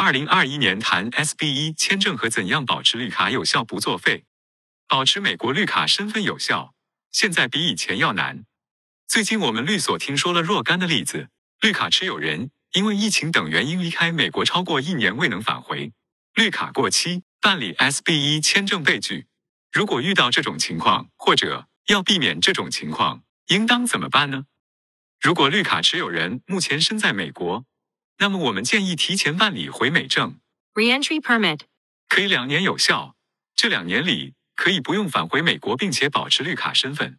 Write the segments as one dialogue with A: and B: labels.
A: 二零二一年谈 SB 一签证和怎样保持绿卡有效不作废，保持美国绿卡身份有效，现在比以前要难。最近我们律所听说了若干的例子，绿卡持有人因为疫情等原因离开美国超过一年未能返回，绿卡过期，办理 SB 一签证被拒。如果遇到这种情况，或者要避免这种情况，应当怎么办呢？如果绿卡持有人目前身在美国，那么我们建议提前办理回美证
B: Reentry permit.
A: 可以两年有效。这两年里可以不用返回美国，并且保持绿卡身份。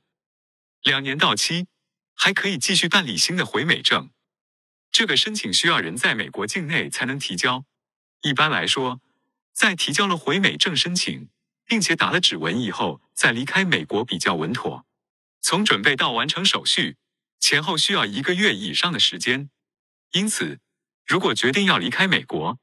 A: 两年到期，还可以继续办理新的回美证。这个申请需要人在美国境内才能提交。一般来说，在提交了回美证申请，并且打了指纹以后，再离开美国比较稳妥。从准备到完成手续，前后需要一个月以上的时间。因此，如果决定要离开美国，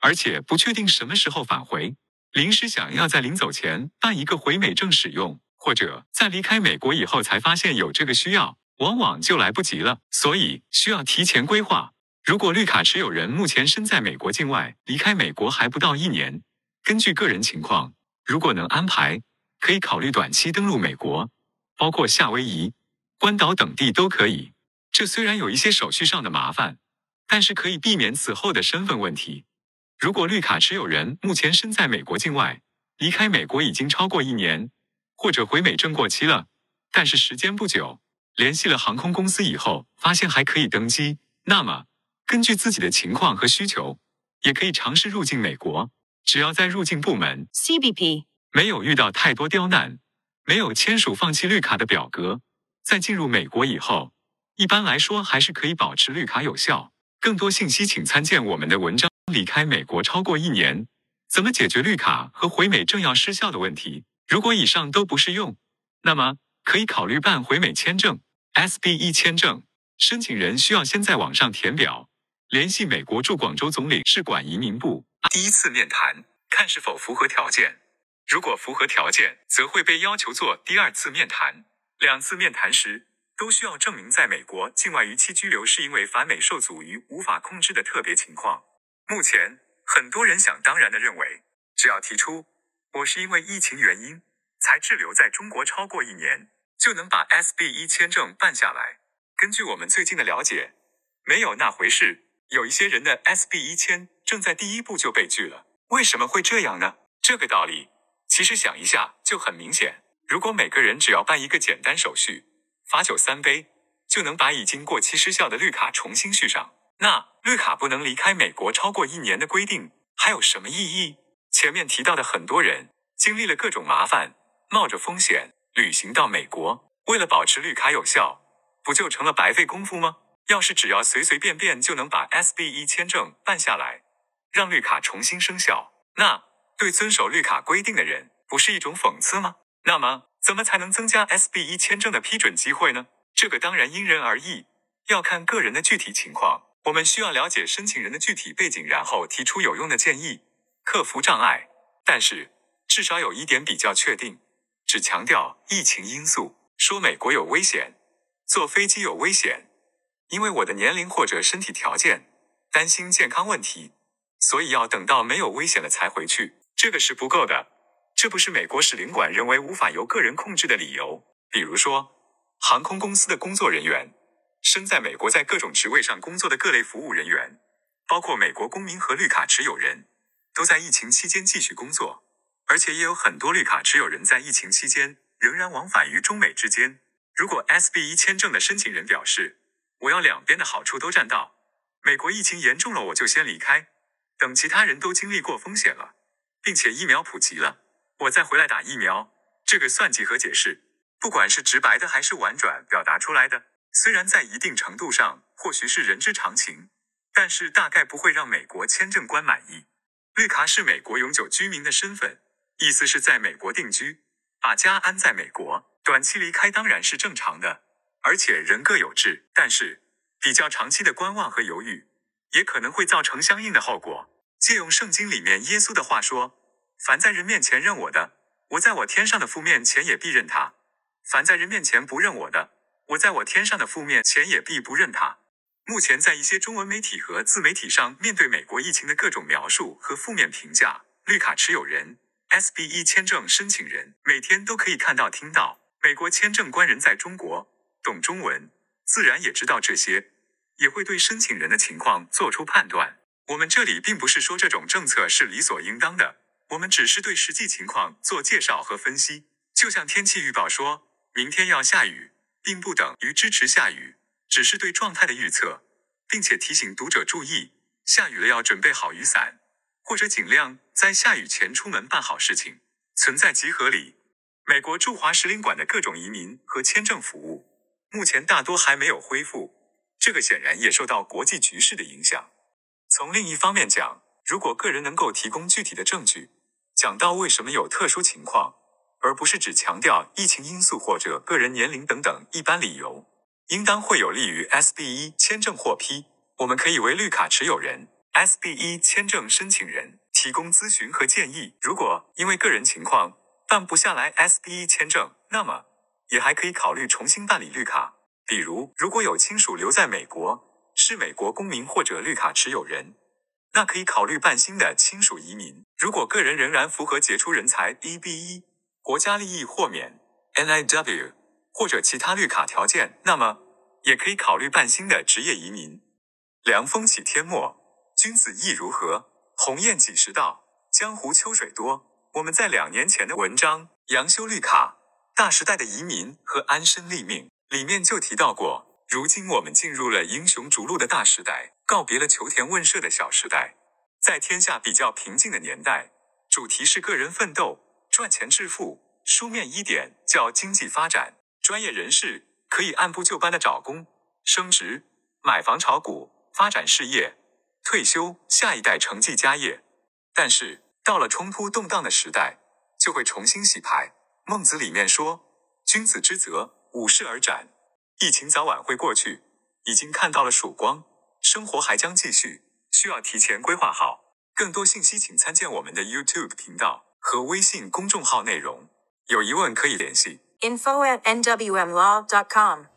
A: 而且不确定什么时候返回，临时想要在临走前办一个回美证使用，或者在离开美国以后才发现有这个需要，往往就来不及了。所以需要提前规划。如果绿卡持有人目前身在美国境外，离开美国还不到一年，根据个人情况，如果能安排，可以考虑短期登陆美国，包括夏威夷、关岛等地都可以。这虽然有一些手续上的麻烦。但是可以避免此后的身份问题。如果绿卡持有人目前身在美国境外，离开美国已经超过一年，或者回美证过期了，但是时间不久，联系了航空公司以后，发现还可以登机，那么根据自己的情况和需求，也可以尝试入境美国。只要在入境部门
B: CBP.
A: 没有遇到太多刁难，没有签署放弃绿卡的表格，在进入美国以后，一般来说还是可以保持绿卡有效。更多信息请参见我们的文章。离开美国超过一年，怎么解决绿卡和回美证要失效的问题？如果以上都不适用，那么可以考虑办回美签证 （SB 一签证）。申请人需要先在网上填表，联系美国驻广州总领事馆移民部。第一次面谈，看是否符合条件。如果符合条件，则会被要求做第二次面谈。两次面谈时。都需要证明在美国境外逾期居留是因为反美受阻于无法控制的特别情况。目前，很多人想当然的认为，只要提出我是因为疫情原因才滞留在中国超过一年，就能把 SB 一签证办下来。根据我们最近的了解，没有那回事。有一些人的 SB 一签证在第一步就被拒了。为什么会这样呢？这个道理其实想一下就很明显。如果每个人只要办一个简单手续，罚酒三杯就能把已经过期失效的绿卡重新续上，那绿卡不能离开美国超过一年的规定还有什么意义？前面提到的很多人经历了各种麻烦，冒着风险旅行到美国，为了保持绿卡有效，不就成了白费功夫吗？要是只要随随便便就能把 SB 一签证办下来，让绿卡重新生效，那对遵守绿卡规定的人不是一种讽刺吗？那么。怎么才能增加 SB 一签证的批准机会呢？这个当然因人而异，要看个人的具体情况。我们需要了解申请人的具体背景，然后提出有用的建议，克服障碍。但是至少有一点比较确定，只强调疫情因素，说美国有危险，坐飞机有危险，因为我的年龄或者身体条件，担心健康问题，所以要等到没有危险了才回去，这个是不够的。这不是美国使领馆认为无法由个人控制的理由。比如说，航空公司的工作人员，身在美国在各种职位上工作的各类服务人员，包括美国公民和绿卡持有人，都在疫情期间继续工作，而且也有很多绿卡持有人在疫情期间仍然往返于中美之间。如果 SB 一签证的申请人表示，我要两边的好处都占到，美国疫情严重了我就先离开，等其他人都经历过风险了，并且疫苗普及了。我再回来打疫苗，这个算计和解释，不管是直白的还是婉转表达出来的，虽然在一定程度上或许是人之常情，但是大概不会让美国签证官满意。绿卡是美国永久居民的身份，意思是在美国定居，把家安在美国，短期离开当然是正常的，而且人各有志。但是比较长期的观望和犹豫，也可能会造成相应的后果。借用圣经里面耶稣的话说。凡在人面前认我的，我在我天上的父面前也必认他；凡在人面前不认我的，我在我天上的父面前也必不认他。目前在一些中文媒体和自媒体上，面对美国疫情的各种描述和负面评价，绿卡持有人、SB 一签证申请人每天都可以看到、听到。美国签证官人在中国，懂中文，自然也知道这些，也会对申请人的情况做出判断。我们这里并不是说这种政策是理所应当的，我们只是对实际情况做介绍和分析。就像天气预报说明天要下雨，并不等于支持下雨，只是对状态的预测，并且提醒读者注意，下雨了要准备好雨伞。或者尽量在下雨前出门办好事情。存在即合理。美国驻华使领馆的各种移民和签证服务，目前大多还没有恢复，这个显然也受到国际局势的影响。从另一方面讲，如果个人能够提供具体的证据，讲到为什么有特殊情况，而不是只强调疫情因素或者个人年龄等等一般理由，应当会有利于 SB 一签证获批。我们可以为绿卡持有人。SB 一签证申请人提供咨询和建议。如果因为个人情况办不下来 SB 一签证，那么也还可以考虑重新办理绿卡。比如，如果有亲属留在美国，是美国公民或者绿卡持有人，那可以考虑办新的亲属移民。如果个人仍然符合杰出人才 EB 一、国家利益豁免 NIW 或者其他绿卡条件，那么也可以考虑办新的职业移民。凉风起天末。君子意如何？鸿雁几时到？江湖秋水多。我们在两年前的文章《杨修绿卡大时代的移民和安身立命》里面就提到过，如今我们进入了英雄逐鹿的大时代，告别了求田问舍的小时代。在天下比较平静的年代，主题是个人奋斗、赚钱致富。书面一点叫经济发展。专业人士可以按部就班的找工、升职、买房、炒股、发展事业。退休，下一代承继家业，但是到了冲突动荡的时代，就会重新洗牌。孟子里面说：“君子之泽，五世而斩。”疫情早晚会过去，已经看到了曙光，生活还将继续，需要提前规划好。更多信息请参见我们的 YouTube 频道和微信公众号内容。有疑问可以联系
B: info at nwmlaw.com.